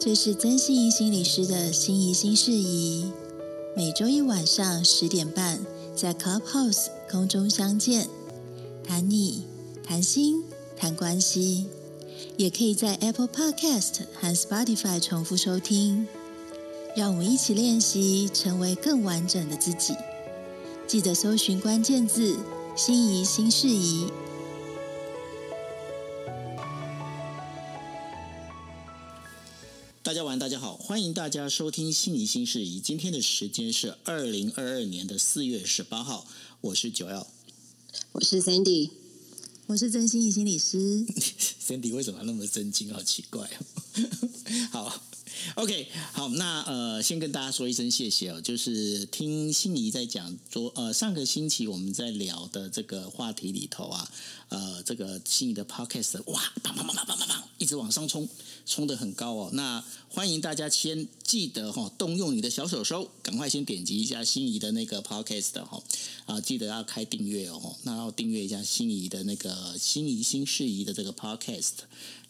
这是曾心怡心理师的心怡心事宜，每周一晚上十点半在 Clubhouse 空中相见，谈你谈心谈关系，也可以在 Apple Podcast 和 Spotify 重复收听。让我们一起练习成为更完整的自己。记得搜寻关键字“心怡心事宜”。大家晚，大家好，欢迎大家收听《心怡心事宜》。今天的时间是二零二二年的四月十八号，我是九耀，我是 Sandy，我是真心怡心理师。Sandy 为什么那么震惊？好奇怪哦。好。OK，好，那呃，先跟大家说一声谢谢哦。就是听心怡在讲昨呃上个星期我们在聊的这个话题里头啊，呃，这个心仪的 Podcast 哇，砰砰砰砰砰砰砰，一直往上冲，冲得很高哦。那欢迎大家先记得哈、动用你的小手手，赶快先点击一下心仪的那个 Podcast 哈、哦，啊，记得要开订阅哦，那要订阅一下心仪的那个心仪新事宜的这个 Podcast。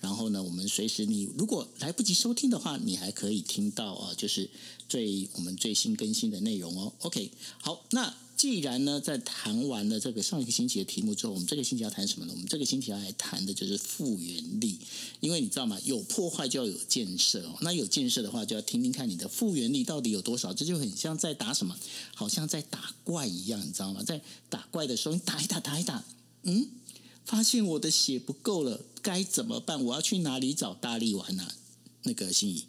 然后呢，我们随时你如果来不及收听的话，你还可以听到啊，就是最我们最新更新的内容哦。OK，好，那既然呢，在谈完了这个上一个星期的题目之后，我们这个星期要谈什么呢？我们这个星期要来谈的就是复原力，因为你知道吗？有破坏就要有建设哦。那有建设的话，就要听听看你的复原力到底有多少。这就很像在打什么，好像在打怪一样，你知道吗？在打怪的时候，你打一打，打一打，嗯。发现我的血不够了，该怎么办？我要去哪里找大力丸呢、那个心怡，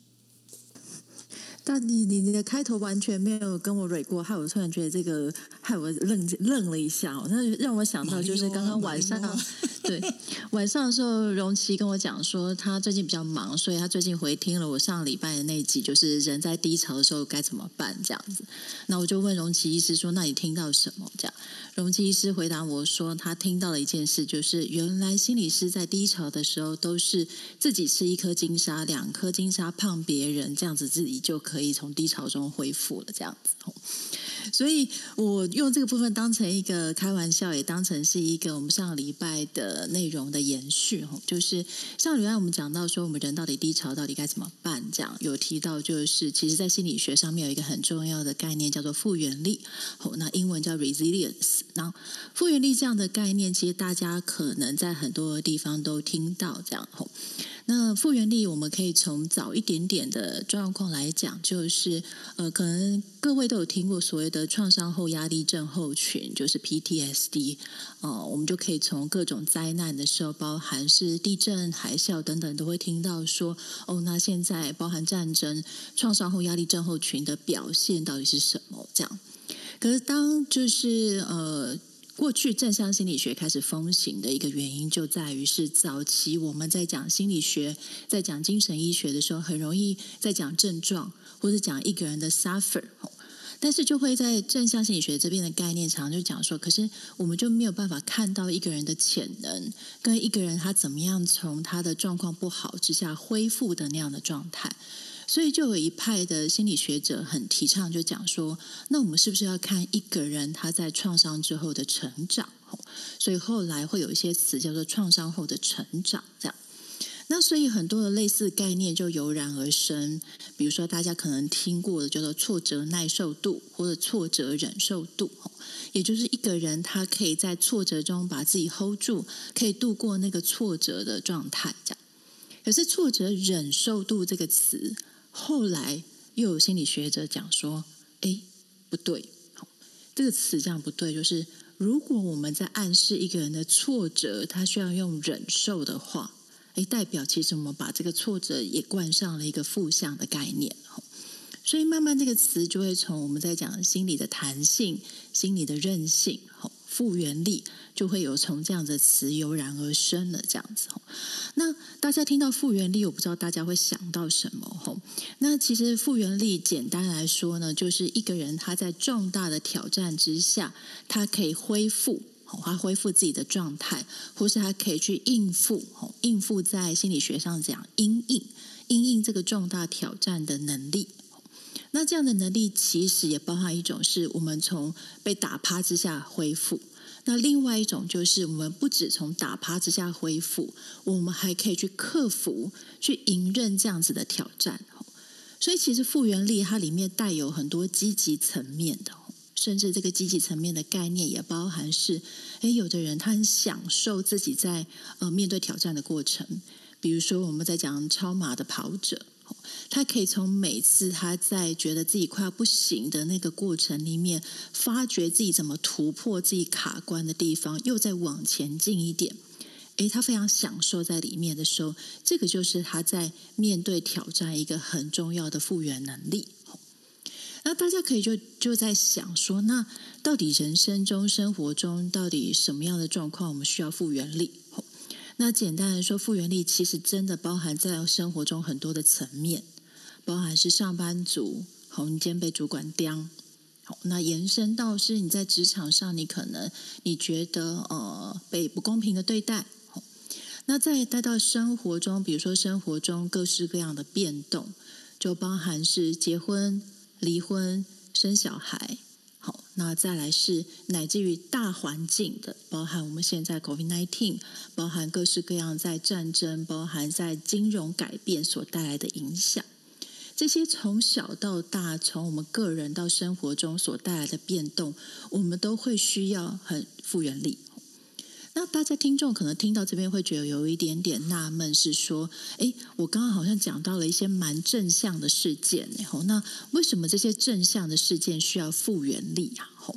但你你你的开头完全没有跟我蕊过，害我突然觉得这个害我愣愣了一下哦，那让我想到就是刚刚晚上，对晚上的时候，荣琪跟我讲说他最近比较忙，所以他最近回听了我上礼拜的那集，就是人在低潮的时候该怎么办这样子。那我就问荣琪医师说：“那你听到什么？”这样。荣琪医师回答我说：“他听到了一件事，就是原来心理师在低潮的时候，都是自己吃一颗金沙，两颗金沙胖别人，这样子自己就可以从低潮中恢复了。这样子。”所以我用这个部分当成一个开玩笑，也当成是一个我们上个礼拜的内容的延续。就是上个礼拜我们讲到说，我们人到底低潮到底该怎么办？这样有提到，就是其实在心理学上面有一个很重要的概念叫做复原力。那英文叫 resilience。那复原力这样的概念，其实大家可能在很多地方都听到这样。那复原力，我们可以从早一点点的状况来讲，就是呃，可能各位都有听过所谓的创伤后压力症候群，就是 PTSD 哦、呃，我们就可以从各种灾难的时候，包含是地震、海啸等等，都会听到说，哦，那现在包含战争，创伤后压力症候群的表现到底是什么？这样，可是当就是呃。过去正向心理学开始风行的一个原因，就在于是早期我们在讲心理学、在讲精神医学的时候，很容易在讲症状或者讲一个人的 suffer，但是就会在正向心理学这边的概念，常常就讲说，可是我们就没有办法看到一个人的潜能，跟一个人他怎么样从他的状况不好之下恢复的那样的状态。所以就有一派的心理学者很提倡，就讲说，那我们是不是要看一个人他在创伤之后的成长？所以后来会有一些词叫做创伤后的成长，这样。那所以很多的类似概念就油然而生，比如说大家可能听过的叫做挫折耐受度或者挫折忍受度，也就是一个人他可以在挫折中把自己 hold 住，可以度过那个挫折的状态，这样。可是挫折忍受度这个词。后来又有心理学者讲说：“哎，不对，这个词这样不对。就是如果我们在暗示一个人的挫折，他需要用忍受的话，哎，代表其实我们把这个挫折也冠上了一个负向的概念。所以慢慢这个词就会从我们在讲心理的弹性、心理的韧性。”复原力就会有从这样的词油然而生了，这样子。那大家听到复原力，我不知道大家会想到什么？那其实复原力简单来说呢，就是一个人他在重大的挑战之下，他可以恢复，他恢复自己的状态，或是他可以去应付，应付在心理学上讲因应，因应这个重大挑战的能力。那这样的能力其实也包含一种，是我们从被打趴之下恢复。那另外一种就是，我们不止从打趴之下恢复，我们还可以去克服、去迎刃这样子的挑战。所以，其实复原力它里面带有很多积极层面的，甚至这个积极层面的概念也包含是：诶，有的人他很享受自己在呃面对挑战的过程，比如说我们在讲超马的跑者。他可以从每次他在觉得自己快要不行的那个过程里面，发觉自己怎么突破自己卡关的地方，又再往前进一点。诶，他非常享受在里面的时候，这个就是他在面对挑战一个很重要的复原能力。那大家可以就就在想说，那到底人生中、生活中，到底什么样的状况我们需要复原力？那简单来说，复原力其实真的包含在生活中很多的层面，包含是上班族，好，你今天被主管刁，好，那延伸到是你在职场上，你可能你觉得呃被不公平的对待，好，那再带到生活中，比如说生活中各式各样的变动，就包含是结婚、离婚、生小孩。那再来是乃至于大环境的，包含我们现在 COVID nineteen，包含各式各样在战争，包含在金融改变所带来的影响，这些从小到大，从我们个人到生活中所带来的变动，我们都会需要很复原力。那大家听众可能听到这边会觉得有一点点纳闷，是说，诶，我刚刚好像讲到了一些蛮正向的事件，然后那为什么这些正向的事件需要复原力啊？吼，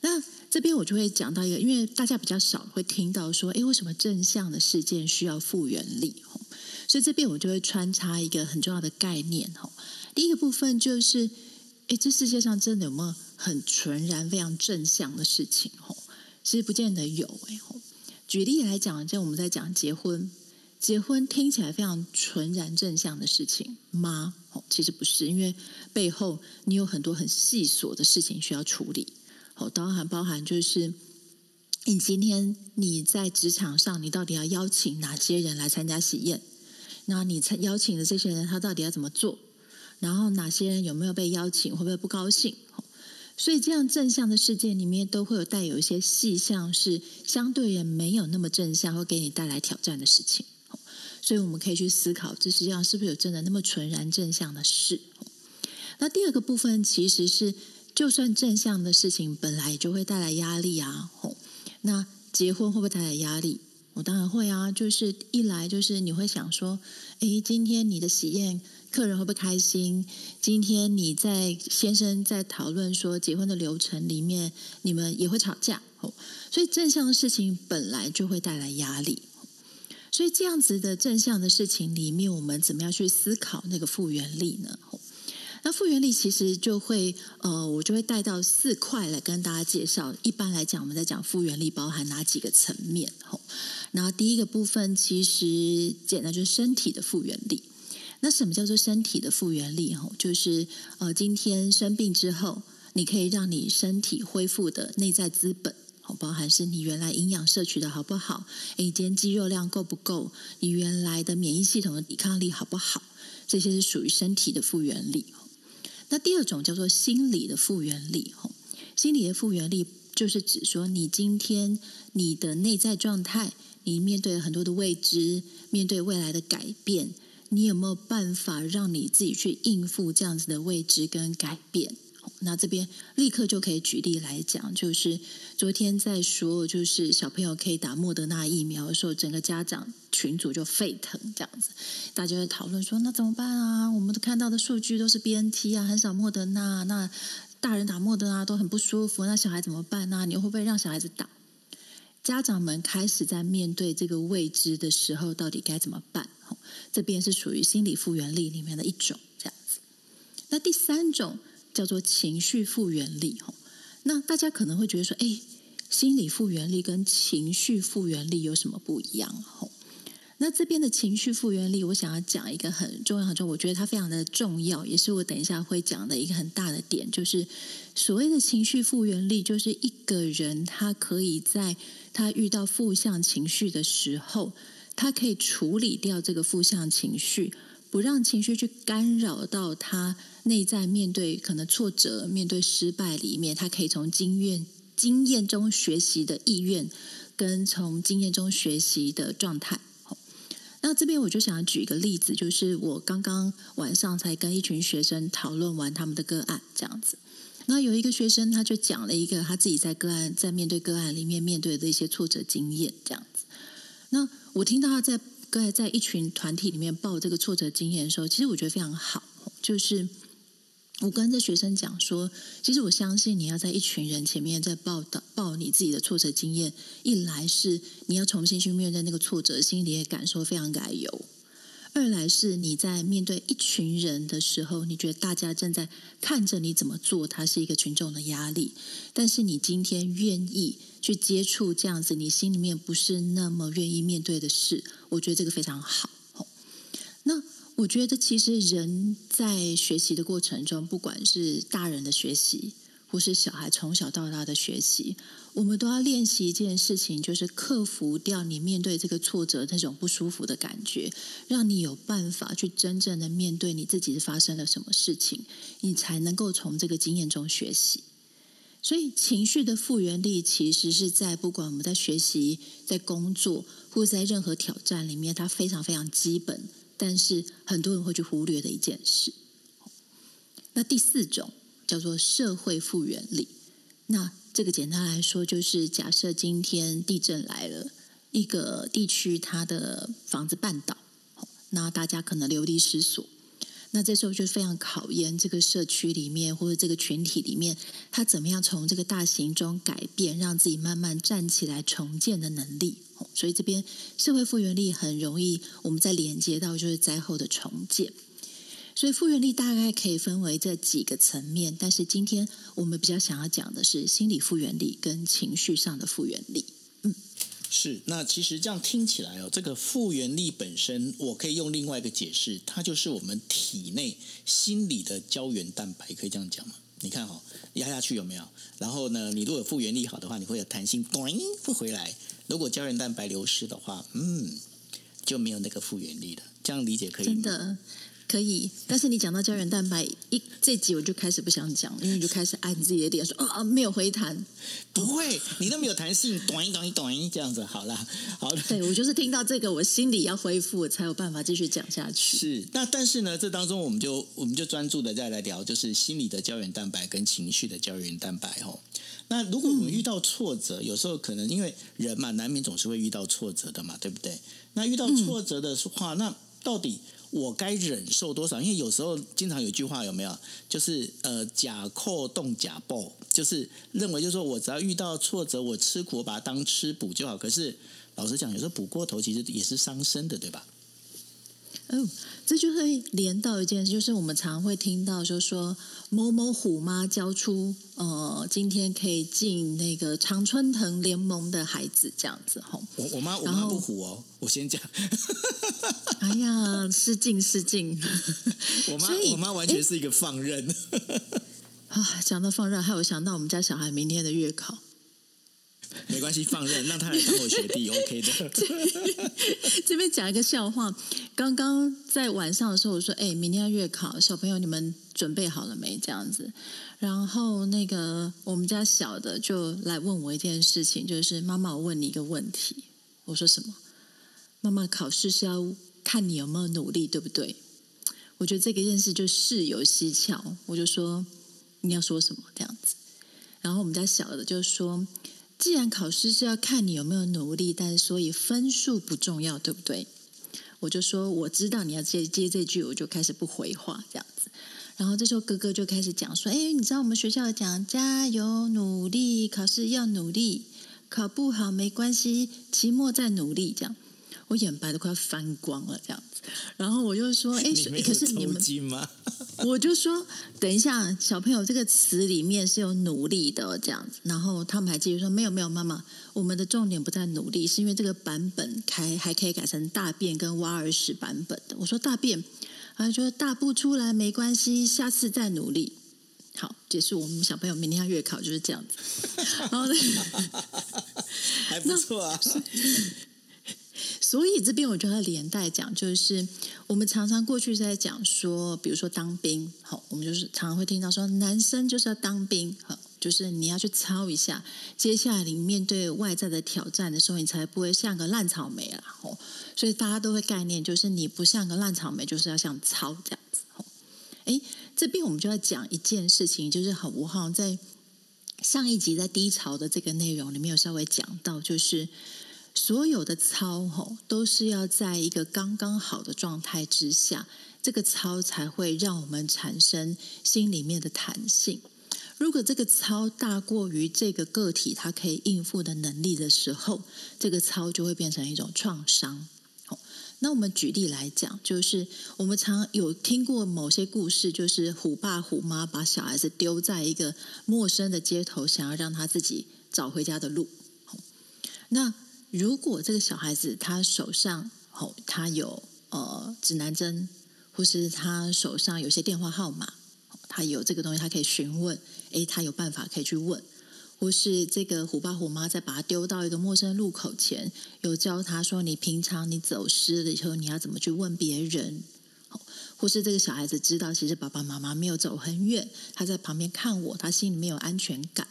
那这边我就会讲到一个，因为大家比较少会听到说，诶，为什么正向的事件需要复原力？吼，所以这边我就会穿插一个很重要的概念，吼，第一个部分就是，诶，这世界上真的有没有很纯然非常正向的事情？吼，其实不见得有，诶。举例来讲，就我们在讲结婚，结婚听起来非常纯然正向的事情吗？哦，其实不是，因为背后你有很多很细琐的事情需要处理。哦，当然包含就是你今天你在职场上，你到底要邀请哪些人来参加喜宴？那你邀请的这些人，他到底要怎么做？然后哪些人有没有被邀请，会不会不高兴？所以，这样正向的事件里面，都会有带有一些细项，是相对也没有那么正向，会给你带来挑战的事情。所以，我们可以去思考，这实际上是不是有真的那么纯然正向的事？那第二个部分，其实是就算正向的事情本来就会带来压力啊。那结婚会不会带来压力？我当然会啊。就是一来就是你会想说，哎，今天你的喜宴。客人会不会开心？今天你在先生在讨论说结婚的流程里面，你们也会吵架哦。所以正向的事情本来就会带来压力。所以这样子的正向的事情里面，我们怎么样去思考那个复原力呢？那复原力其实就会呃，我就会带到四块来跟大家介绍。一般来讲，我们在讲复原力包含哪几个层面？吼，然后第一个部分其实简单就是身体的复原力。那什么叫做身体的复原力？吼，就是呃，今天生病之后，你可以让你身体恢复的内在资本，好，包含是你原来营养摄取的好不好？诶，今天肌肉量够不够？你原来的免疫系统的抵抗力好不好？这些是属于身体的复原力。那第二种叫做心理的复原力。吼，心理的复原力就是指说，你今天你的内在状态，你面对很多的未知，面对未来的改变。你有没有办法让你自己去应付这样子的未知跟改变？那这边立刻就可以举例来讲，就是昨天在说，就是小朋友可以打莫德纳疫苗的时候，整个家长群组就沸腾，这样子，大家就讨论说，那怎么办啊？我们都看到的数据都是 BNT 啊，很少莫德纳，那大人打莫德纳都很不舒服，那小孩怎么办呢？你会不会让小孩子打？家长们开始在面对这个未知的时候，到底该怎么办？这边是属于心理复原力里面的一种，这样子。那第三种叫做情绪复原力。那大家可能会觉得说，哎，心理复原力跟情绪复原力有什么不一样？那这边的情绪复原力，我想要讲一个很重要、很重要，我觉得它非常的重要，也是我等一下会讲的一个很大的点，就是所谓的情绪复原力，就是一个人他可以在他遇到负向情绪的时候，他可以处理掉这个负向情绪，不让情绪去干扰到他内在面对可能挫折、面对失败里面，他可以从经验经验中学习的意愿，跟从经验中学习的状态。那这边我就想要举一个例子，就是我刚刚晚上才跟一群学生讨论完他们的个案，这样子。那有一个学生他就讲了一个他自己在个案在面对个案里面面对的一些挫折经验，这样子。那我听到他在在在一群团体里面报这个挫折经验的时候，其实我觉得非常好，就是。我跟这学生讲说，其实我相信你要在一群人前面在报道报你自己的挫折经验，一来是你要重新去面对那个挫折，心里的感受非常改由；二来是你在面对一群人的时候，你觉得大家正在看着你怎么做，它是一个群众的压力。但是你今天愿意去接触这样子，你心里面不是那么愿意面对的事，我觉得这个非常好。那。我觉得其实人在学习的过程中，不管是大人的学习，或是小孩从小到大的学习，我们都要练习一件事情，就是克服掉你面对这个挫折那种不舒服的感觉，让你有办法去真正的面对你自己发生了什么事情，你才能够从这个经验中学习。所以，情绪的复原力其实是在不管我们在学习、在工作，或在任何挑战里面，它非常非常基本。但是很多人会去忽略的一件事。那第四种叫做社会复原力。那这个简单来说，就是假设今天地震来了，一个地区它的房子半倒，那大家可能流离失所。那这时候就非常考验这个社区里面或者这个群体里面，他怎么样从这个大型中改变，让自己慢慢站起来重建的能力。所以这边社会复原力很容易，我们再连接到就是灾后的重建。所以复原力大概可以分为这几个层面，但是今天我们比较想要讲的是心理复原力跟情绪上的复原力。嗯。是，那其实这样听起来哦，这个复原力本身，我可以用另外一个解释，它就是我们体内心理的胶原蛋白，可以这样讲吗？你看哈、哦，压下去有没有？然后呢，你如果复原力好的话，你会有弹性，咚，会回来；如果胶原蛋白流失的话，嗯，就没有那个复原力了。这样理解可以吗？真的。可以，但是你讲到胶原蛋白一这集我就开始不想讲，因为你就开始按自己的脸说啊、哦、没有回弹，不会，你都没有弹性，短一短一短一这样子，好啦，好了，对我就是听到这个，我心里要恢复，才有办法继续讲下去。是，那但是呢，这当中我们就我们就专注的再来聊，就是心理的胶原蛋白跟情绪的胶原蛋白哦。那如果我们遇到挫折，嗯、有时候可能因为人嘛，难免总是会遇到挫折的嘛，对不对？那遇到挫折的话，嗯、那到底？我该忍受多少？因为有时候经常有句话有没有？就是呃，假扣动假报，就是认为就是说我只要遇到挫折，我吃苦，我把它当吃补就好。可是老实讲，有时候补过头其实也是伤身的，对吧？哦，这就会连到一件事，就是我们常会听到，就是说某某虎妈教出呃，今天可以进那个常春藤联盟的孩子，这样子吼。我我妈我妈不虎哦，我先讲。哎呀，失敬失敬。我妈我妈完全是一个放任。啊，讲到放任，还有想到我们家小孩明天的月考。没关系，放任让他来当我学弟，OK 的。这边讲一个笑话。刚刚在晚上的时候，我说：“哎，明天要月考，小朋友你们准备好了没？”这样子。然后那个我们家小的就来问我一件事情，就是妈妈，我问你一个问题。我说什么？妈妈，考试是要看你有没有努力，对不对？我觉得这个件事就事有蹊跷。我就说你要说什么这样子。然后我们家小的就说。既然考试是要看你有没有努力，但是所以分数不重要，对不对？我就说我知道你要接接这句，我就开始不回话这样子。然后这时候哥哥就开始讲说：“哎，你知道我们学校讲加油努力，考试要努力，考不好没关系，期末再努力。”这样，我眼白都快翻光了这样子。然后我就说：“哎，可是你们。”我就说，等一下，小朋友这个词里面是有努力的这样子，然后他们还继续说没有没有，妈妈，我们的重点不在努力，是因为这个版本还还可以改成大便跟挖耳屎版本的。我说大便，他说大不出来没关系，下次再努力。好，结束。我们小朋友明天要月考就是这样子，然后呢，还不错啊。所以这边我就要连带讲，就是我们常常过去在讲说，比如说当兵，好，我们就是常常会听到说，男生就是要当兵，好，就是你要去操一下。接下来你面对外在的挑战的时候，你才不会像个烂草莓了。哦，所以大家都会概念就是你不像个烂草莓，就是要像操这样子。哦，哎，这边我们就要讲一件事情，就是很无好在上一集在低潮的这个内容里面有稍微讲到，就是。所有的操吼都是要在一个刚刚好的状态之下，这个操才会让我们产生心里面的弹性。如果这个操大过于这个个体它可以应付的能力的时候，这个操就会变成一种创伤。那我们举例来讲，就是我们常有听过某些故事，就是虎爸虎妈把小孩子丢在一个陌生的街头，想要让他自己找回家的路。那如果这个小孩子他手上哦，他有呃指南针，或是他手上有些电话号码，他有这个东西，他可以询问，诶，他有办法可以去问，或是这个虎爸虎妈在把他丢到一个陌生路口前，有教他说，你平常你走失了以后，你要怎么去问别人，或是这个小孩子知道，其实爸爸妈妈没有走很远，他在旁边看我，他心里面有安全感。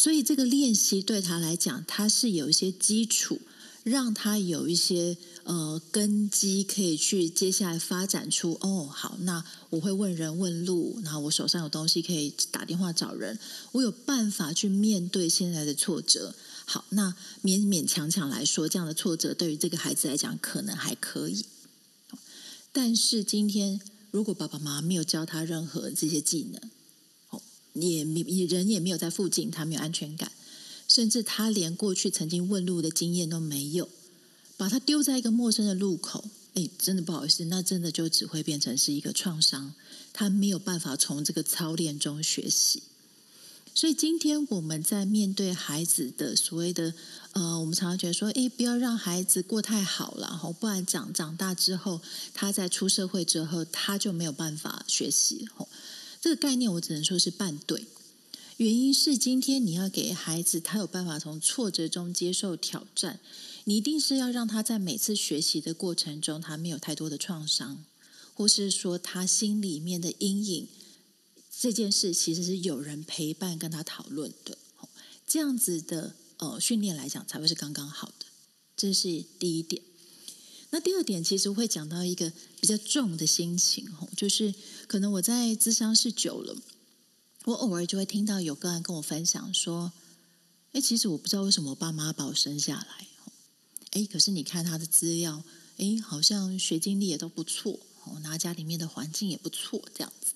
所以这个练习对他来讲，他是有一些基础，让他有一些呃根基，可以去接下来发展出哦，好，那我会问人问路，然后我手上有东西可以打电话找人，我有办法去面对现在的挫折。好，那勉勉强强来说，这样的挫折对于这个孩子来讲可能还可以。但是今天，如果爸爸妈妈没有教他任何这些技能，也也人也没有在附近，他没有安全感，甚至他连过去曾经问路的经验都没有，把他丢在一个陌生的路口，哎，真的不好意思，那真的就只会变成是一个创伤，他没有办法从这个操练中学习。所以今天我们在面对孩子的所谓的呃，我们常常觉得说，哎，不要让孩子过太好了，吼，不然长长大之后，他在出社会之后，他就没有办法学习，吼。这个概念我只能说是半对，原因是今天你要给孩子他有办法从挫折中接受挑战，你一定是要让他在每次学习的过程中他没有太多的创伤，或是说他心里面的阴影，这件事其实是有人陪伴跟他讨论的，这样子的呃训练来讲才会是刚刚好的，这是第一点。那第二点其实会讲到一个比较重的心情，就是可能我在咨商室久了，我偶尔就会听到有个人跟我分享说：“哎，其实我不知道为什么我爸妈把我生下来，哎，可是你看他的资料，哎，好像学经历也都不错，哦，那家里面的环境也不错，这样子。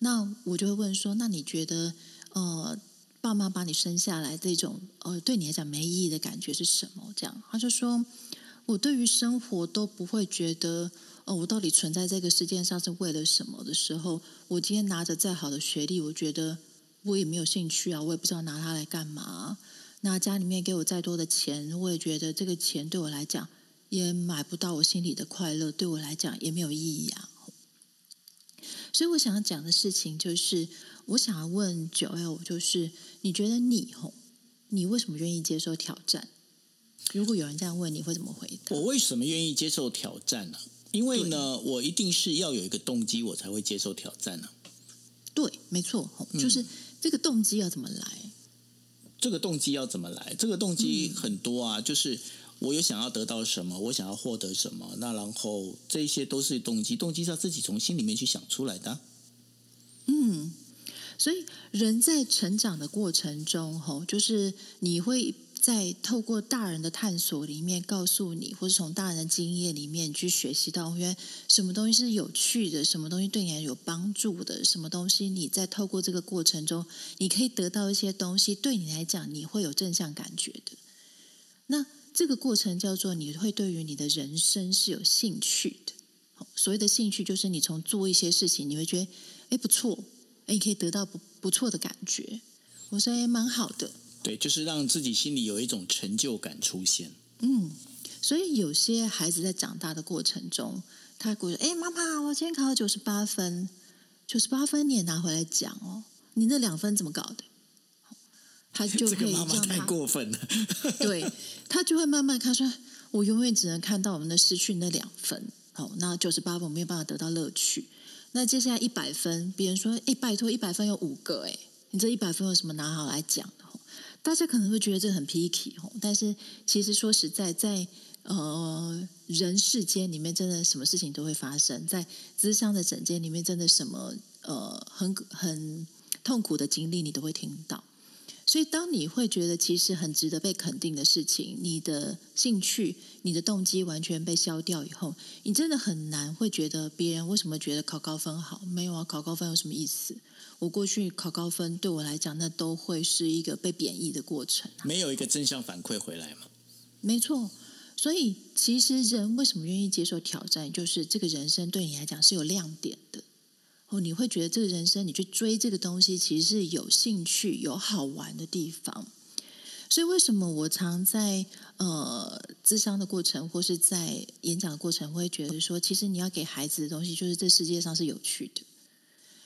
那我就会问说：那你觉得，呃，爸妈把你生下来这种，呃，对你来讲没意义的感觉是什么？这样，他就说。我对于生活都不会觉得，哦，我到底存在这个世界上是为了什么的时候，我今天拿着再好的学历，我觉得我也没有兴趣啊，我也不知道拿它来干嘛。那家里面给我再多的钱，我也觉得这个钱对我来讲也买不到我心里的快乐，对我来讲也没有意义啊。所以我想要讲的事情就是，我想要问九 L，就是你觉得你吼，你为什么愿意接受挑战？如果有人这样问，你会怎么回答？我为什么愿意接受挑战呢？因为呢，我一定是要有一个动机，我才会接受挑战呢。对，没错，就是这个动机要怎么来？嗯，这个动机要怎么来？这个动机很多啊，就是我有想要得到什么，我想要获得什么，那然后这些都是动机，动机是要自己从心里面去想出来的。嗯，所以人在成长的过程中，吼，就是你会。在透过大人的探索里面，告诉你，或是从大人的经验里面去学习到，原来什么东西是有趣的，什么东西对你有帮助的，什么东西你在透过这个过程中，你可以得到一些东西，对你来讲你会有正向感觉的。那这个过程叫做你会对于你的人生是有兴趣的。所谓的兴趣，就是你从做一些事情，你会觉得哎不错，哎你可以得到不不错的感觉。我说哎蛮好的。对，就是让自己心里有一种成就感出现。嗯，所以有些孩子在长大的过程中，他会说：“哎，妈妈，我今天考了九十八分，九十八分你也拿回来讲哦，你那两分怎么搞的？”他就 会这样，妈妈太过分了。对，他就会慢慢看说：“我永远只能看到我们的失去那两分。好，那九十八分我没有办法得到乐趣。那接下来一百分，别人说：‘哎，拜托，一百分有五个，哎。’”你这一百分有什么拿好来讲的？大家可能会觉得这很 picky，哦但是其实说实在，在呃人世间里面，真的什么事情都会发生在智商的整间里面，真的什么呃很很痛苦的经历，你都会听到。所以，当你会觉得其实很值得被肯定的事情，你的兴趣、你的动机完全被消掉以后，你真的很难会觉得别人为什么觉得考高分好？没有啊，考高分有什么意思？我过去考高分对我来讲，那都会是一个被贬义的过程啊。没有一个正向反馈回来吗？没错。所以，其实人为什么愿意接受挑战？就是这个人生对你来讲是有亮点的。哦，你会觉得这个人生，你去追这个东西，其实是有兴趣、有好玩的地方。所以，为什么我常在呃咨商的过程，或是在演讲的过程，会觉得说，其实你要给孩子的东西，就是这世界上是有趣的。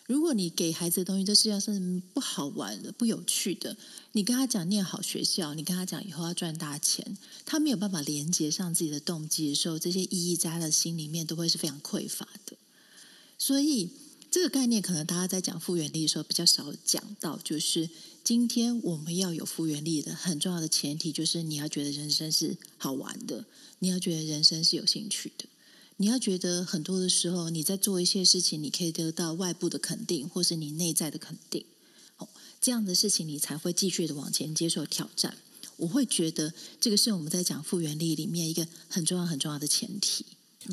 如果你给孩子的东西，这世界上是不好玩的、不有趣的，你跟他讲念好学校，你跟他讲以后要赚大钱，他没有办法连接上自己的动机的时候，这些意义在他的心里面都会是非常匮乏的。所以。这个概念可能大家在讲复原力的时候比较少讲到，就是今天我们要有复原力的很重要的前提，就是你要觉得人生是好玩的，你要觉得人生是有兴趣的，你要觉得很多的时候你在做一些事情，你可以得到外部的肯定，或是你内在的肯定，哦，这样的事情你才会继续的往前接受挑战。我会觉得这个是我们在讲复原力里面一个很重要很重要的前提。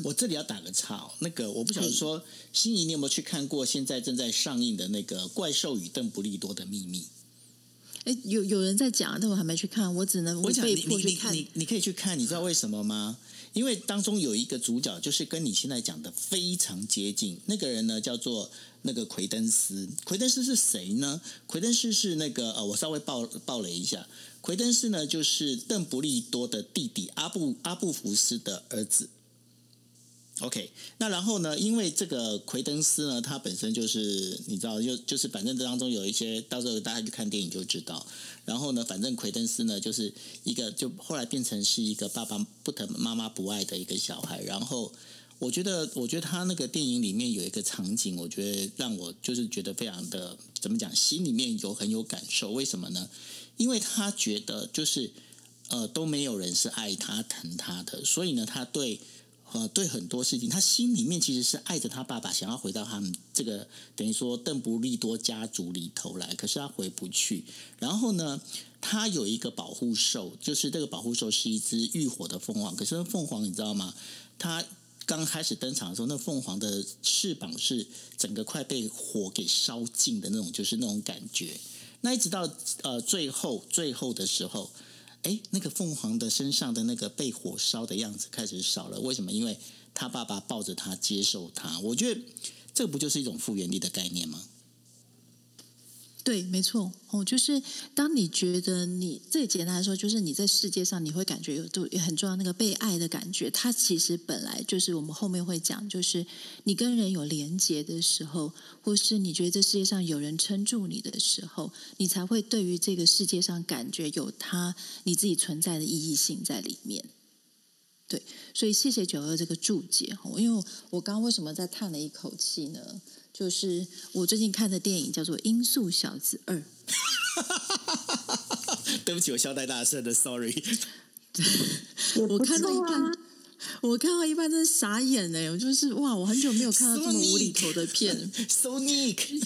我这里要打个岔哦，那个我不晓得说，心仪你有没有去看过现在正在上映的那个《怪兽与邓布利多的秘密》？哎，有有人在讲，但我还没去看，我只能我被迫去看。你你，可以去看，你知道为什么吗？因为当中有一个主角，就是跟你现在讲的非常接近。那个人呢，叫做那个奎登斯。奎登斯是谁呢？奎登斯是那个呃，我稍微爆爆雷一下。奎登斯呢，就是邓布利多的弟弟阿布阿布福斯的儿子。OK，那然后呢？因为这个奎登斯呢，他本身就是你知道，就就是反正这当中有一些，到时候大家去看电影就知道。然后呢，反正奎登斯呢，就是一个就后来变成是一个爸爸不疼、妈妈不爱的一个小孩。然后我觉得，我觉得他那个电影里面有一个场景，我觉得让我就是觉得非常的怎么讲，心里面有很有感受。为什么呢？因为他觉得就是呃都没有人是爱他、疼他的，所以呢，他对。呃，对很多事情，他心里面其实是爱着他爸爸，想要回到他们这个等于说邓布利多家族里头来，可是他回不去。然后呢，他有一个保护兽，就是这个保护兽是一只浴火的凤凰。可是凤凰你知道吗？他刚开始登场的时候，那凤凰的翅膀是整个快被火给烧尽的那种，就是那种感觉。那一直到呃最后最后的时候。哎，那个凤凰的身上的那个被火烧的样子开始少了，为什么？因为他爸爸抱着他接受他。我觉得这不就是一种复原力的概念吗？对，没错哦，就是当你觉得你最简单来说，就是你在世界上你会感觉有都很重要那个被爱的感觉，它其实本来就是我们后面会讲，就是你跟人有连结的时候，或是你觉得这世界上有人撑住你的时候，你才会对于这个世界上感觉有它你自己存在的意义性在里面。对，所以谢谢九二这个注解哦，因为我刚刚为什么在叹了一口气呢？就是我最近看的电影叫做《音速小子二》。对不起，我笑太大声了，sorry。我看到一半，我看到一半真是傻眼哎！我就是哇，我很久没有看到这么无厘头的片。Sonic，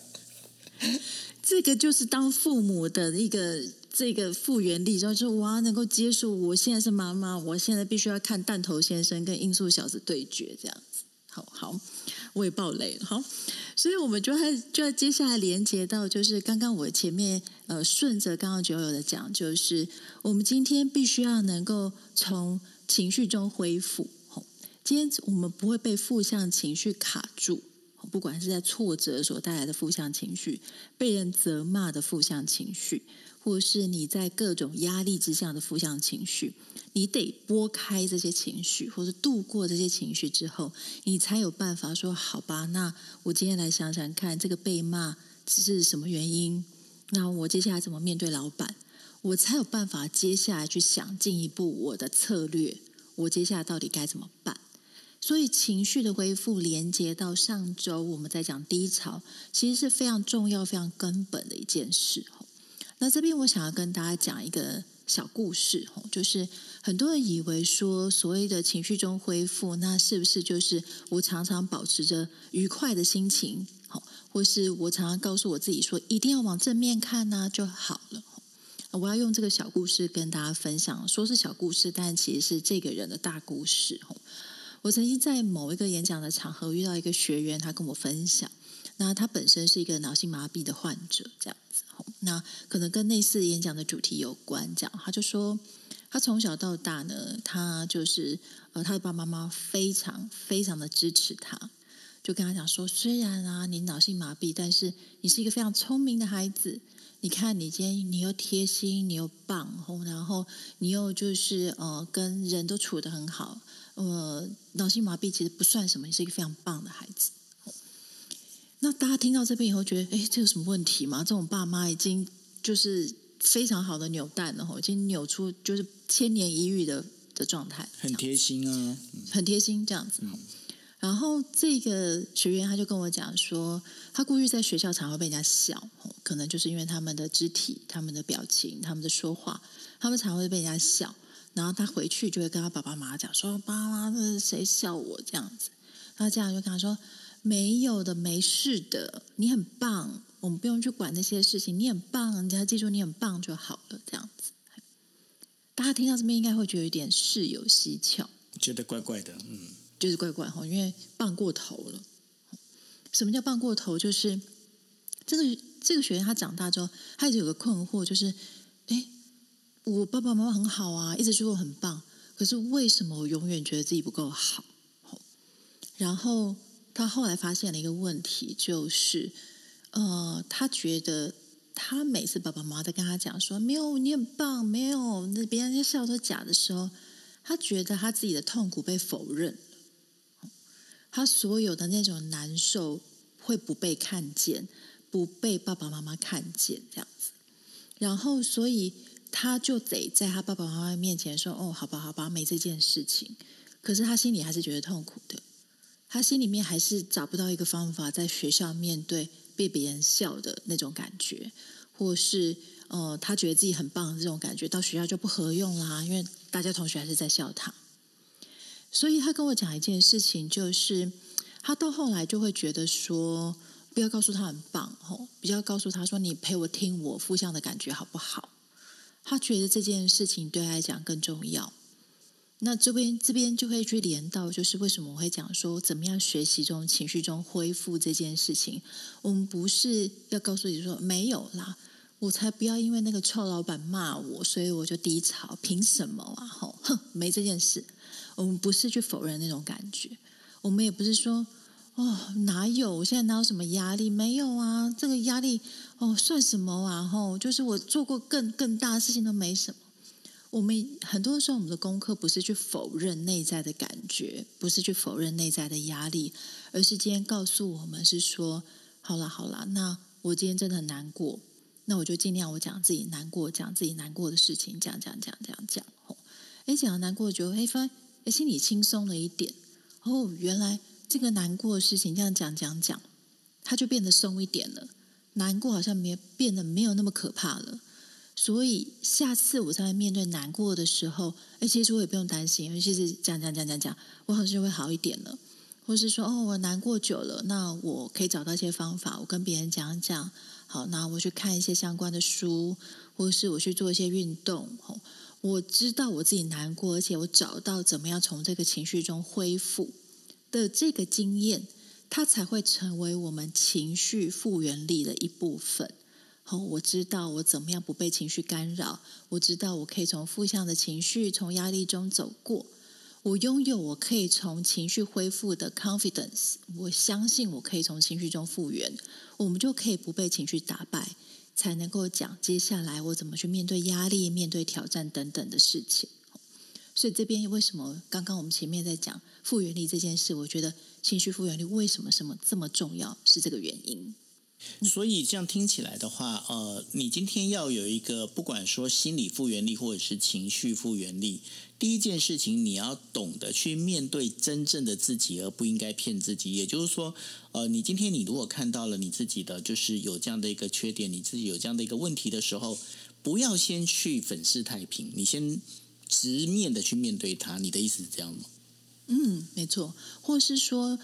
这个就是当父母的一个这个复原力，然后就哇，能够接受我现在是妈妈，我现在必须要看弹头先生跟音速小子对决这样子。好好。我也爆雷了，好，所以我们就还就要接下来连接到，就是刚刚我前面呃顺着刚刚九友的讲，就是我们今天必须要能够从情绪中恢复。今天我们不会被负向情绪卡住，不管是在挫折所带来的负向情绪，被人责骂的负向情绪，或是你在各种压力之下的负向情绪。你得拨开这些情绪，或者度过这些情绪之后，你才有办法说：“好吧，那我今天来想想看，这个被骂是什么原因？那我接下来怎么面对老板？我才有办法接下来去想进一步我的策略。我接下来到底该怎么办？所以情绪的恢复连接到上周我们在讲低潮，其实是非常重要、非常根本的一件事。那这边我想要跟大家讲一个小故事，就是很多人以为说所谓的情绪中恢复，那是不是就是我常常保持着愉快的心情，或是我常常告诉我自己说一定要往正面看呢就好了。我要用这个小故事跟大家分享，说是小故事，但其实是这个人的大故事。我曾经在某一个演讲的场合遇到一个学员，他跟我分享，那他本身是一个脑性麻痹的患者，这样子，那可能跟那次演讲的主题有关。这样，他就说，他从小到大呢，他就是呃，他的爸爸妈妈非常非常的支持他，就跟他讲说，虽然啊，你脑性麻痹，但是你是一个非常聪明的孩子。你看，你今天你又贴心，你又棒，然后你又就是呃，跟人都处得很好。呃，脑性麻痹其实不算什么，你是一个非常棒的孩子。那大家听到这边以后，觉得哎，这有什么问题吗？这种爸妈已经就是非常好的扭蛋了，已经扭出就是千年一遇的的状态，很贴心啊，很贴心这样子。嗯、然后这个学员他就跟我讲说，他过去在学校常会被人家笑，可能就是因为他们的肢体、他们的表情、他们的说话，他们常会被人家笑。然后他回去就会跟他爸爸妈妈讲说：“爸妈，这是谁笑我这样子？”他这样就跟他说：“没有的，没事的，你很棒，我们不用去管那些事情，你很棒，你要记住你很棒就好了。”这样子，大家听到这边应该会觉得有点事有蹊跷，觉得怪怪的，嗯，就是怪怪哈，因为棒过头了。什么叫棒过头？就是这个这个学员他长大之后，他一直有个困惑，就是哎。我爸爸妈妈很好啊，一直觉得我很棒。可是为什么我永远觉得自己不够好？然后他后来发现了一个问题，就是呃，他觉得他每次爸爸妈妈在跟他讲说“没有，你很棒”，没有那别人家笑都假的时候，他觉得他自己的痛苦被否认，他所有的那种难受会不被看见，不被爸爸妈妈看见这样子。然后所以。他就得在他爸爸妈妈面前说：“哦，好吧，好吧，没这件事情。”可是他心里还是觉得痛苦的，他心里面还是找不到一个方法在学校面对被别人笑的那种感觉，或是呃，他觉得自己很棒的这种感觉，到学校就不合用啦，因为大家同学还是在笑他。所以他跟我讲一件事情，就是他到后来就会觉得说，不要告诉他很棒，哦，比较告诉他说，你陪我听我负向的感觉好不好？他觉得这件事情对他来讲更重要。那这边这边就会去连到，就是为什么我会讲说，怎么样学习中情绪中恢复这件事情。我们不是要告诉你说没有啦，我才不要因为那个臭老板骂我，所以我就低潮，凭什么啊？吼，哼，没这件事。我们不是去否认那种感觉，我们也不是说。哦，哪有？我现在哪有什么压力？没有啊，这个压力哦，算什么啊？吼，就是我做过更更大的事情都没什么。我们很多时候，我们的功课不是去否认内在的感觉，不是去否认内在的压力，而是今天告诉我们是说，好啦好啦，那我今天真的很难过，那我就尽量我讲自己难过，讲自己难过的事情，讲讲讲讲讲。吼，哎，讲到难过就哎发现，哎，心里轻松了一点。哦，原来。这个难过的事情，这样讲讲讲，它就变得松一点了。难过好像没变得没有那么可怕了。所以下次我在面对难过的时候，哎，其实我也不用担心，因为其实讲讲讲讲讲，我好像会好一点了。或是说，哦，我难过久了，那我可以找到一些方法，我跟别人讲讲。好，那我去看一些相关的书，或是我去做一些运动。我知道我自己难过，而且我找到怎么样从这个情绪中恢复。的这个经验，它才会成为我们情绪复原力的一部分。好，我知道我怎么样不被情绪干扰，我知道我可以从负向的情绪、从压力中走过。我拥有我可以从情绪恢复的 confidence，我相信我可以从情绪中复原，我们就可以不被情绪打败，才能够讲接下来我怎么去面对压力、面对挑战等等的事情。所以这边为什么刚刚我们前面在讲复原力这件事？我觉得情绪复原力为什么什么这么重要？是这个原因。所以这样听起来的话，呃，你今天要有一个不管说心理复原力或者是情绪复原力，第一件事情你要懂得去面对真正的自己，而不应该骗自己。也就是说，呃，你今天你如果看到了你自己的就是有这样的一个缺点，你自己有这样的一个问题的时候，不要先去粉饰太平，你先直面的去面对它。你的意思是这样吗？嗯，没错，或是说。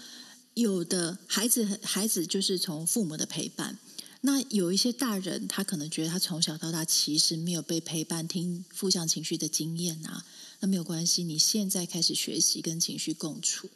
有的孩子，孩子就是从父母的陪伴。那有一些大人，他可能觉得他从小到大其实没有被陪伴、听负向情绪的经验啊。那没有关系，你现在开始学习跟情绪共处。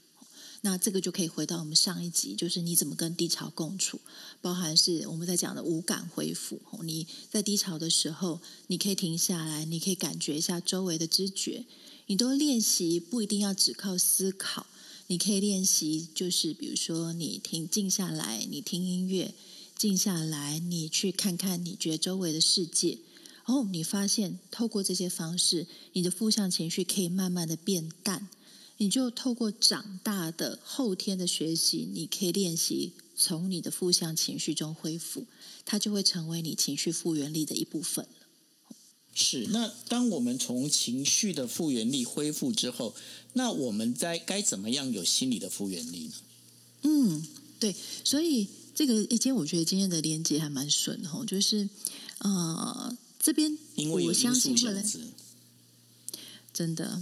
那这个就可以回到我们上一集，就是你怎么跟低潮共处，包含是我们在讲的五感恢复。你在低潮的时候，你可以停下来，你可以感觉一下周围的知觉。你都练习，不一定要只靠思考。你可以练习，就是比如说，你停静下来，你听音乐，静下来，你去看看你觉得周围的世界，然后你发现透过这些方式，你的负向情绪可以慢慢的变淡。你就透过长大的后天的学习，你可以练习从你的负向情绪中恢复，它就会成为你情绪复原力的一部分。是，那当我们从情绪的复原力恢复之后，那我们在该怎么样有心理的复原力呢？嗯，对，所以这个今天我觉得今天的连接还蛮顺哈，就是呃这边我相信会来，真的，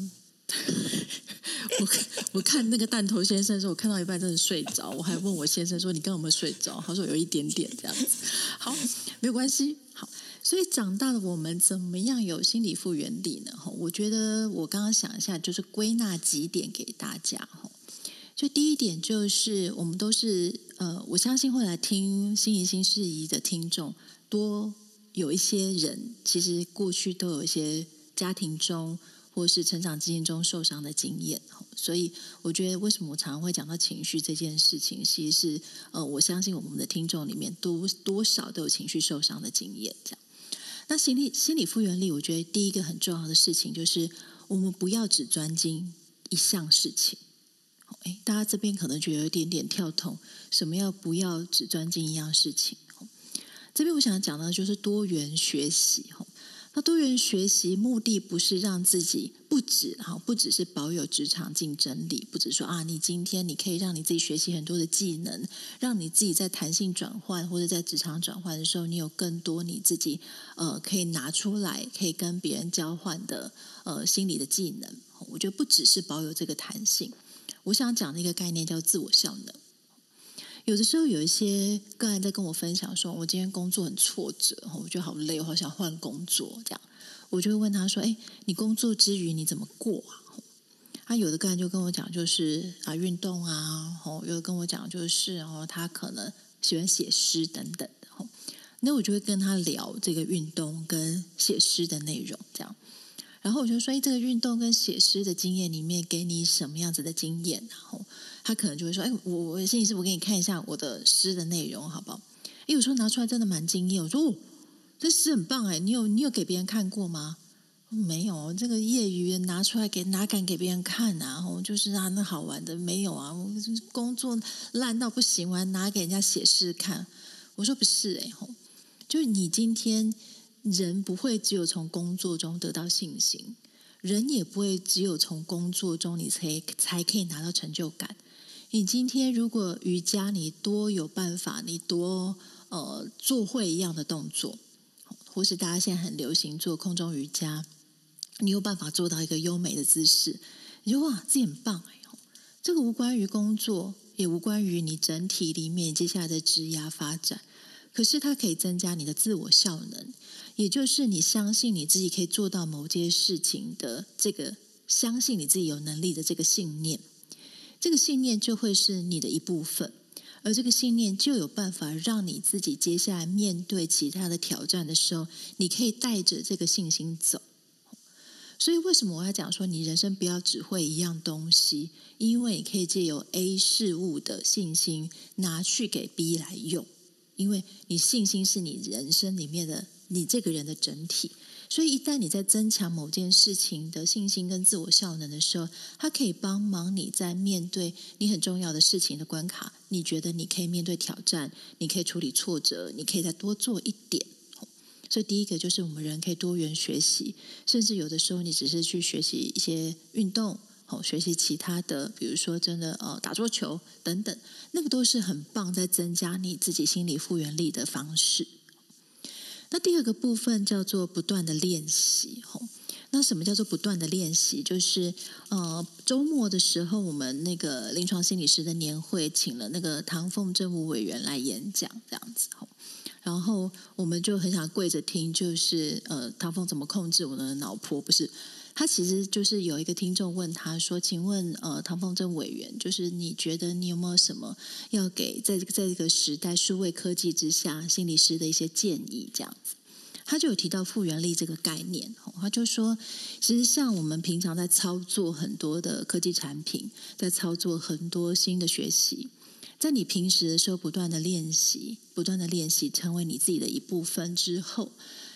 我我看那个弹头先生说，我看到一半真的睡着，我还问我先生说，你刚刚有没有睡着？他说有一点点这样子，好，没有关系，好。所以长大的我们怎么样有心理复原力呢？哈，我觉得我刚刚想一下，就是归纳几点给大家哈。就第一点就是，我们都是呃，我相信会来听心怡心事宜的听众，多有一些人其实过去都有一些家庭中或是成长经验中受伤的经验。所以我觉得为什么我常常会讲到情绪这件事情，其实是呃，我相信我们的听众里面多多少都有情绪受伤的经验，这样。那心理心理复原力，我觉得第一个很重要的事情就是，我们不要只专精一项事情。哎，大家这边可能觉得有点点跳痛，什么要不要只专精一样事情？这边我想讲的就是多元学习。那多元学习目的不是让自己不止哈，不只是保有职场竞争力，不只说啊，你今天你可以让你自己学习很多的技能，让你自己在弹性转换或者在职场转换的时候，你有更多你自己呃可以拿出来可以跟别人交换的呃心理的技能。我觉得不只是保有这个弹性，我想讲的一个概念叫自我效能。有的时候有一些个案在跟我分享说，我今天工作很挫折，我觉得好累，我好想换工作。这样，我就会问他说：“哎，你工作之余你怎么过啊？”他有的个案就跟我讲，就是啊，运动啊，哦，有的跟我讲就是哦，他可能喜欢写诗等等。那我就会跟他聊这个运动跟写诗的内容，这样。然后我就说：“哎，这个运动跟写诗的经验里面，给你什么样子的经验？”然后他可能就会说：“哎，我我心理师，我给你看一下我的诗的内容，好不好？”哎，有时候拿出来真的蛮惊艳。我说：“哦，这诗很棒哎，你有你有给别人看过吗？”没有，这个业余拿出来给哪敢给别人看啊？我就是啊，那好玩的没有啊。我工作烂到不行，我还拿给人家写诗看。我说：“不是哎，就是你今天。”人不会只有从工作中得到信心，人也不会只有从工作中你才才可以拿到成就感。你今天如果瑜伽，你多有办法，你多呃做会一样的动作，或是大家现在很流行做空中瑜伽，你有办法做到一个优美的姿势，你就哇，这很棒哎！这个无关于工作，也无关于你整体里面接下来的职涯发展，可是它可以增加你的自我效能。也就是你相信你自己可以做到某件事情的这个，相信你自己有能力的这个信念，这个信念就会是你的一部分，而这个信念就有办法让你自己接下来面对其他的挑战的时候，你可以带着这个信心走。所以为什么我要讲说你人生不要只会一样东西？因为你可以借由 A 事物的信心拿去给 B 来用，因为你信心是你人生里面的。你这个人的整体，所以一旦你在增强某件事情的信心跟自我效能的时候，它可以帮忙你在面对你很重要的事情的关卡，你觉得你可以面对挑战，你可以处理挫折，你可以再多做一点。所以第一个就是我们人可以多元学习，甚至有的时候你只是去学习一些运动，哦，学习其他的，比如说真的呃打桌球等等，那个都是很棒，在增加你自己心理复原力的方式。那第二个部分叫做不断的练习，吼。那什么叫做不断的练习？就是呃，周末的时候，我们那个临床心理师的年会，请了那个唐凤政务委员来演讲，这样子，吼。然后我们就很想跪着听，就是呃，唐凤怎么控制我的脑波？不是，他其实就是有一个听众问他说：“请问呃，唐凤政委员，就是你觉得你有没有什么要给在这个在这个时代数位科技之下心理师的一些建议？”这样子，他就有提到复原力这个概念，他就说，其实像我们平常在操作很多的科技产品，在操作很多新的学习。在你平时的时候，不断的练习，不断的练习，成为你自己的一部分之后，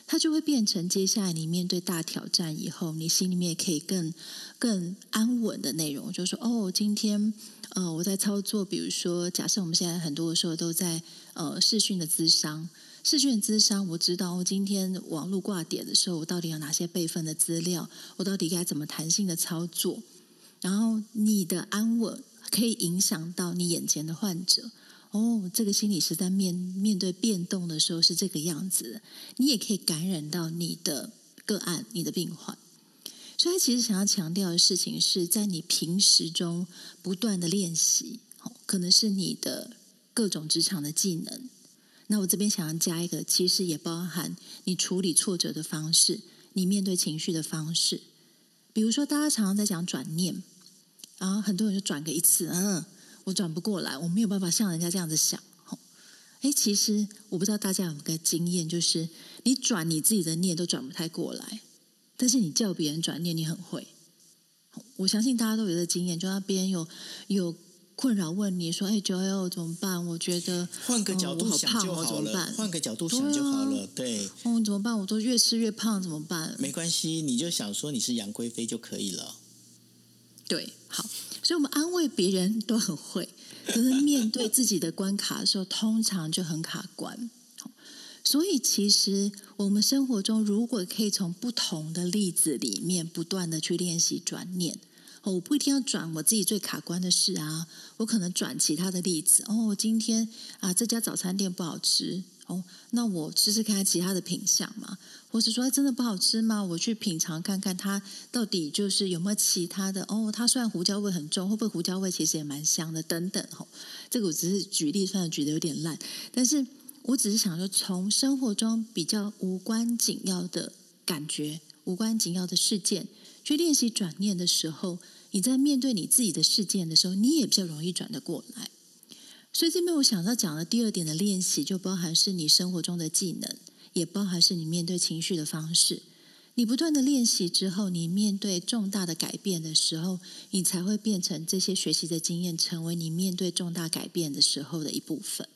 它就会变成接下来你面对大挑战以后，你心里面可以更更安稳的内容。就是说，哦，今天呃，我在操作，比如说，假设我们现在很多的时候都在呃视讯的咨商，视讯的咨商，我知道，我今天网络挂点的时候，我到底有哪些备份的资料，我到底该怎么弹性的操作，然后你的安稳。可以影响到你眼前的患者哦，这个心理师在面面对变动的时候是这个样子，你也可以感染到你的个案、你的病患。所以，他其实想要强调的事情是在你平时中不断的练习，可能是你的各种职场的技能。那我这边想要加一个，其实也包含你处理挫折的方式，你面对情绪的方式。比如说，大家常常在讲转念。然后很多人就转个一次，嗯，我转不过来，我没有办法像人家这样子想。哎，其实我不知道大家有没有个经验，就是你转你自己的念都转不太过来，但是你叫别人转念，你很会。我相信大家都有这个经验，就那边有有困扰问你说：“哎，Joel 怎么办？我觉得换个角度想就好了？换个角度想就好了。对，对哦，怎么办？我都越吃越胖，怎么办？没关系，你就想说你是杨贵妃就可以了。对，好，所以我们安慰别人都很会，可是面对自己的关卡的时候，通常就很卡关。所以，其实我们生活中如果可以从不同的例子里面不断的去练习转念，我不一定要转我自己最卡关的事啊，我可能转其他的例子。哦，今天啊，这家早餐店不好吃。哦，那我试试看其他的品相嘛，或是说真的不好吃吗？我去品尝看看它到底就是有没有其他的哦。它虽然胡椒味很重，会不会胡椒味其实也蛮香的？等等，吼，这个我只是举例，虽然举得有点烂，但是我只是想说，从生活中比较无关紧要的感觉、无关紧要的事件去练习转念的时候，你在面对你自己的事件的时候，你也比较容易转得过来。所以这边我想要讲的第二点的练习，就包含是你生活中的技能，也包含是你面对情绪的方式。你不断的练习之后，你面对重大的改变的时候，你才会变成这些学习的经验，成为你面对重大改变的时候的一部分。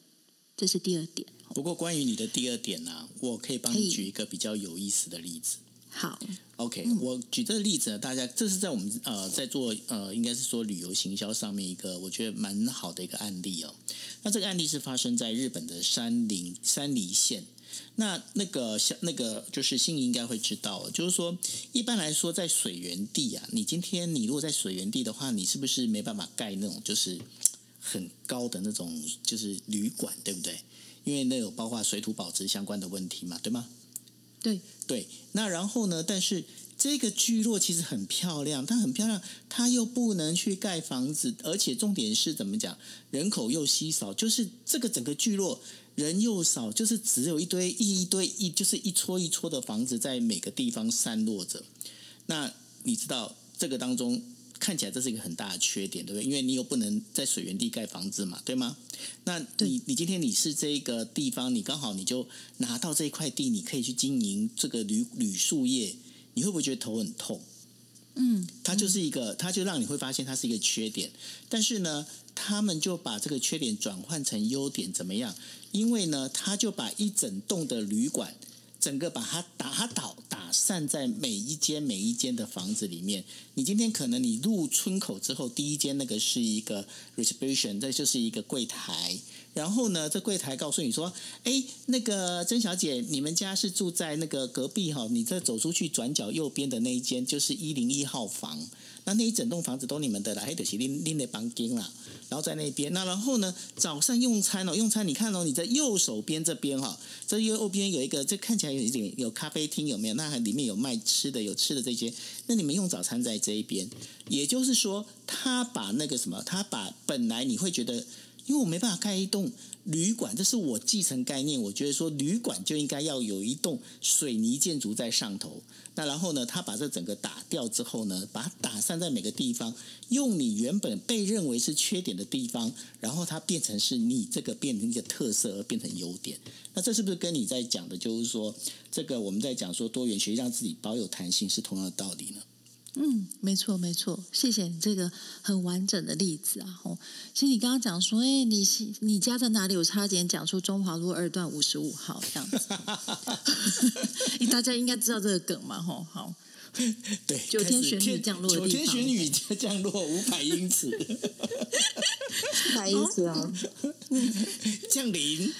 这是第二点。不过，关于你的第二点呢、啊，我可以帮你举一个比较有意思的例子。好，OK，我举这个例子呢，大家这是在我们呃在做呃，应该是说旅游行销上面一个我觉得蛮好的一个案例哦。那这个案例是发生在日本的山林山梨县。那那个像那个就是心仪应该会知道，就是说一般来说在水源地啊，你今天你如果在水源地的话，你是不是没办法盖那种就是很高的那种就是旅馆，对不对？因为那有包括水土保持相关的问题嘛，对吗？对对，那然后呢？但是这个聚落其实很漂亮，它很漂亮，它又不能去盖房子，而且重点是怎么讲？人口又稀少，就是这个整个聚落人又少，就是只有一堆一堆一，就是一撮一撮的房子在每个地方散落着。那你知道这个当中？看起来这是一个很大的缺点，对不对？因为你又不能在水源地盖房子嘛，对吗？那你你今天你是这个地方，你刚好你就拿到这一块地，你可以去经营这个旅旅宿业，你会不会觉得头很痛？嗯，它就是一个，它就让你会发现它是一个缺点。但是呢，他们就把这个缺点转换成优点，怎么样？因为呢，他就把一整栋的旅馆，整个把它打倒打。散在每一间每一间的房子里面。你今天可能你入村口之后，第一间那个是一个 reception，这就是一个柜台。然后呢，这柜台告诉你说：“哎，那个曾小姐，你们家是住在那个隔壁哈？你这走出去转角右边的那一间就是一零一号房。那那一整栋房子都你们的了，还得是拎拎的房间啦。然后在那边，那然后呢，早上用餐哦，用餐你看哦，你在右手边这边哈，这右边有一个，这看起来有一点有咖啡厅有没有？那里面有卖吃的，有吃的这些。那你们用早餐在这一边，也就是说，他把那个什么，他把本来你会觉得。”因为我没办法盖一栋旅馆，这是我继承概念。我觉得说旅馆就应该要有一栋水泥建筑在上头。那然后呢，他把这整个打掉之后呢，把它打散在每个地方，用你原本被认为是缺点的地方，然后它变成是你这个变成一个特色而变成优点。那这是不是跟你在讲的，就是说这个我们在讲说多元学习让自己保有弹性是同样的道理呢？嗯，没错没错，谢谢你这个很完整的例子啊！哦，其实你刚刚讲说，哎，你你家在哪里？我差点讲出中华路二段五十五号这样子，大家应该知道这个梗嘛？吼，好，对，九天玄女降落的地方，九天玄女降落五百英尺，五百英尺啊，降临。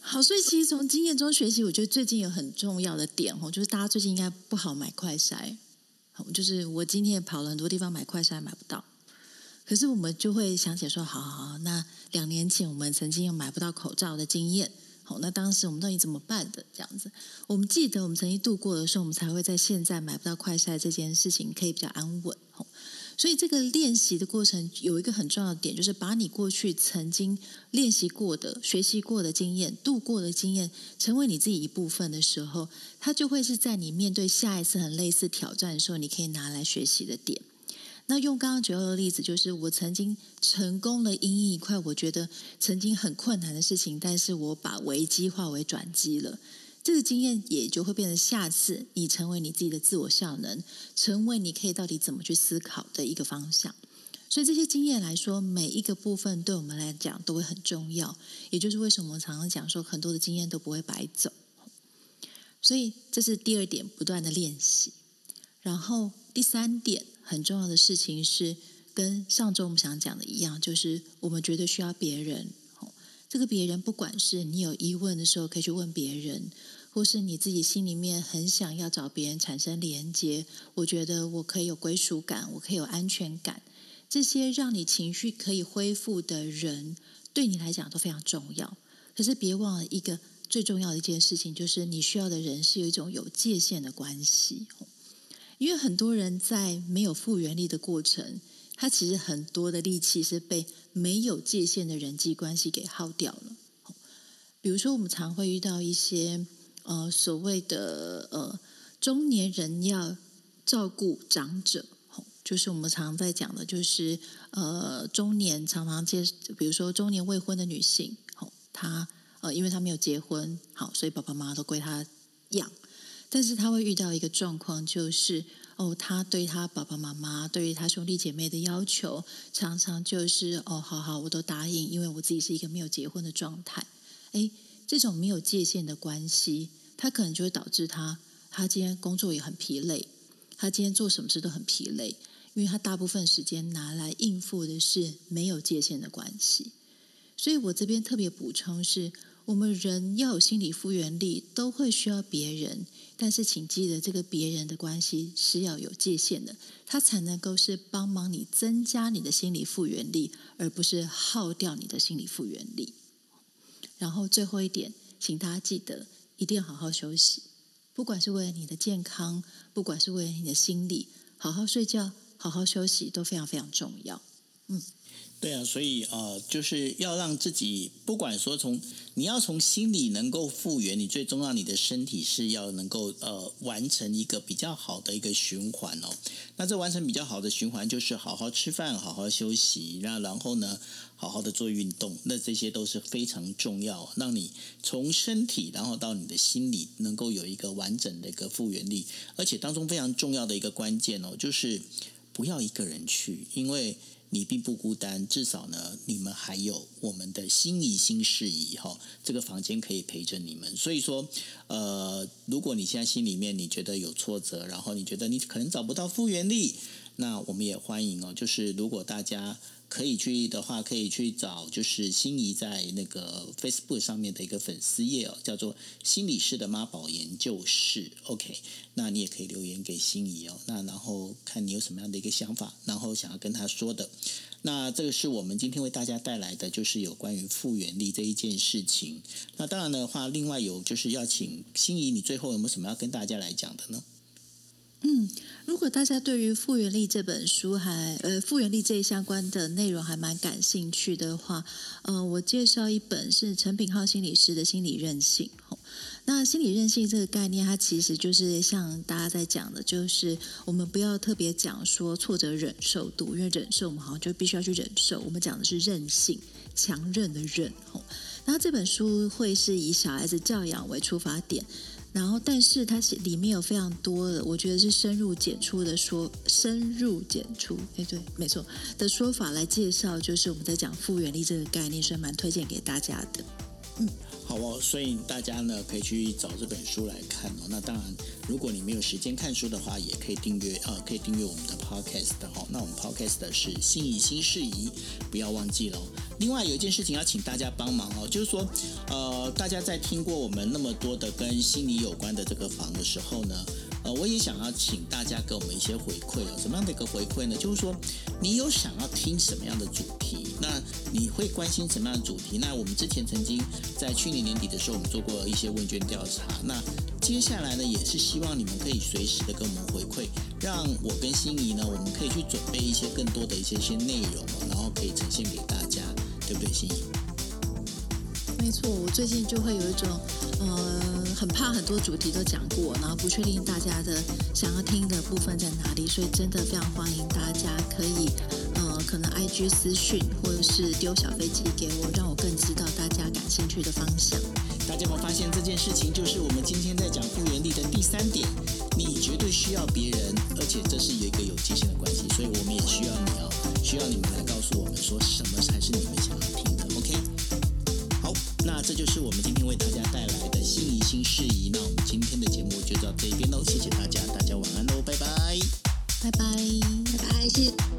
好，所以其实从经验中学习，我觉得最近有很重要的点哦，就是大家最近应该不好买快筛。就是我今天也跑了很多地方买快筛买不到，可是我们就会想起说，好好好，那两年前我们曾经有买不到口罩的经验，好，那当时我们到底怎么办的？这样子，我们记得我们曾经度过的时候，我们才会在现在买不到快筛这件事情可以比较安稳。所以这个练习的过程有一个很重要的点，就是把你过去曾经练习过的、学习过的经验、度过的经验，成为你自己一部分的时候，它就会是在你面对下一次很类似挑战的时候，你可以拿来学习的点。那用刚刚举到的例子，就是我曾经成功了因应一块我觉得曾经很困难的事情，但是我把危机化为转机了。这个经验也就会变成下次你成为你自己的自我效能，成为你可以到底怎么去思考的一个方向。所以这些经验来说，每一个部分对我们来讲都会很重要。也就是为什么我们常常讲说，很多的经验都不会白走。所以这是第二点，不断的练习。然后第三点很重要的事情是，跟上周我们想讲的一样，就是我们绝对需要别人。这个别人，不管是你有疑问的时候，可以去问别人。或是你自己心里面很想要找别人产生连接，我觉得我可以有归属感，我可以有安全感，这些让你情绪可以恢复的人，对你来讲都非常重要。可是别忘了一个最重要的一件事情，就是你需要的人是有一种有界限的关系。因为很多人在没有复原力的过程，他其实很多的力气是被没有界限的人际关系给耗掉了。比如说，我们常会遇到一些。呃，所谓的呃中年人要照顾长者，就是我们常在讲的，就是呃中年常常接，比如说中年未婚的女性，哦，她呃因为她没有结婚，好，所以爸爸妈妈都归她养，但是她会遇到一个状况，就是哦，他对他爸爸妈妈，对于他兄弟姐妹的要求，常常就是哦，好好，我都答应，因为我自己是一个没有结婚的状态，哎。这种没有界限的关系，他可能就会导致他，他今天工作也很疲累，他今天做什么事都很疲累，因为他大部分时间拿来应付的是没有界限的关系。所以我这边特别补充是，我们人要有心理复原力，都会需要别人，但是请记得这个别人的关系是要有界限的，他才能够是帮忙你增加你的心理复原力，而不是耗掉你的心理复原力。然后最后一点，请大家记得一定要好好休息，不管是为了你的健康，不管是为了你的心理，好好睡觉，好好休息都非常非常重要。嗯。对啊，所以呃，就是要让自己，不管说从你要从心里能够复原，你最重要，你的身体是要能够呃完成一个比较好的一个循环哦。那这完成比较好的循环，就是好好吃饭，好好休息，那然后呢，好好的做运动，那这些都是非常重要，让你从身体然后到你的心理能够有一个完整的一个复原力，而且当中非常重要的一个关键哦，就是不要一个人去，因为。你并不孤单，至少呢，你们还有我们的心仪新事宜哈，这个房间可以陪着你们。所以说，呃，如果你现在心里面你觉得有挫折，然后你觉得你可能找不到复原力，那我们也欢迎哦。就是如果大家。可以去的话，可以去找就是心仪在那个 Facebook 上面的一个粉丝页哦，叫做心理师的妈宝研究室。OK，那你也可以留言给心仪哦。那然后看你有什么样的一个想法，然后想要跟他说的。那这个是我们今天为大家带来的，就是有关于复原力这一件事情。那当然的话，另外有就是要请心仪，你最后有没有什么要跟大家来讲的呢？嗯，如果大家对于复原力这本书还呃复原力这一相关的内容还蛮感兴趣的话，呃，我介绍一本是陈品浩心理师的《心理韧性》。那心理韧性这个概念，它其实就是像大家在讲的，就是我们不要特别讲说挫折忍受度，因为忍受我们好像就必须要去忍受。我们讲的是韧性，强韧的韧。然后这本书会是以小孩子教养为出发点。然后，但是它里面有非常多的，我觉得是深入浅出的说，深入浅出，哎，对，没错的说法来介绍，就是我们在讲复原力这个概念，所以蛮推荐给大家的。嗯，好哦，所以大家呢可以去找这本书来看哦。那当然，如果你没有时间看书的话，也可以订阅啊、呃，可以订阅我们的 Podcast 哦。那我们 Podcast 的是心仪新事宜，不要忘记了。另外有一件事情要请大家帮忙哦，就是说，呃，大家在听过我们那么多的跟心理有关的这个房的时候呢，呃，我也想要请大家给我们一些回馈哦。什么样的一个回馈呢？就是说，你有想要听什么样的主题？那你会关心什么样的主题？那我们之前曾经在去年年底的时候，我们做过一些问卷调查。那接下来呢，也是希望你们可以随时的跟我们回馈，让我跟心仪呢，我们可以去准备一些更多的一些些内容，然后可以呈现给大家。对不对，心？没错，我最近就会有一种，呃，很怕很多主题都讲过，然后不确定大家的想要听的部分在哪里，所以真的非常欢迎大家可以，呃，可能 IG 私讯或者是丢小飞机给我，让我更知道大家感兴趣的方向。大家有没有发现这件事情，就是我们今天在讲复原力的第三点，你绝对需要别人，而且这是有一个有界限的关系，所以我们也需要你哦，需要你们来告诉我们说什么才是你们想。这就是我们今天为大家带来的心仪新事宜。那我们今天的节目就到这边喽，谢谢大家，大家晚安喽，拜拜，拜拜，拜拜，谢谢。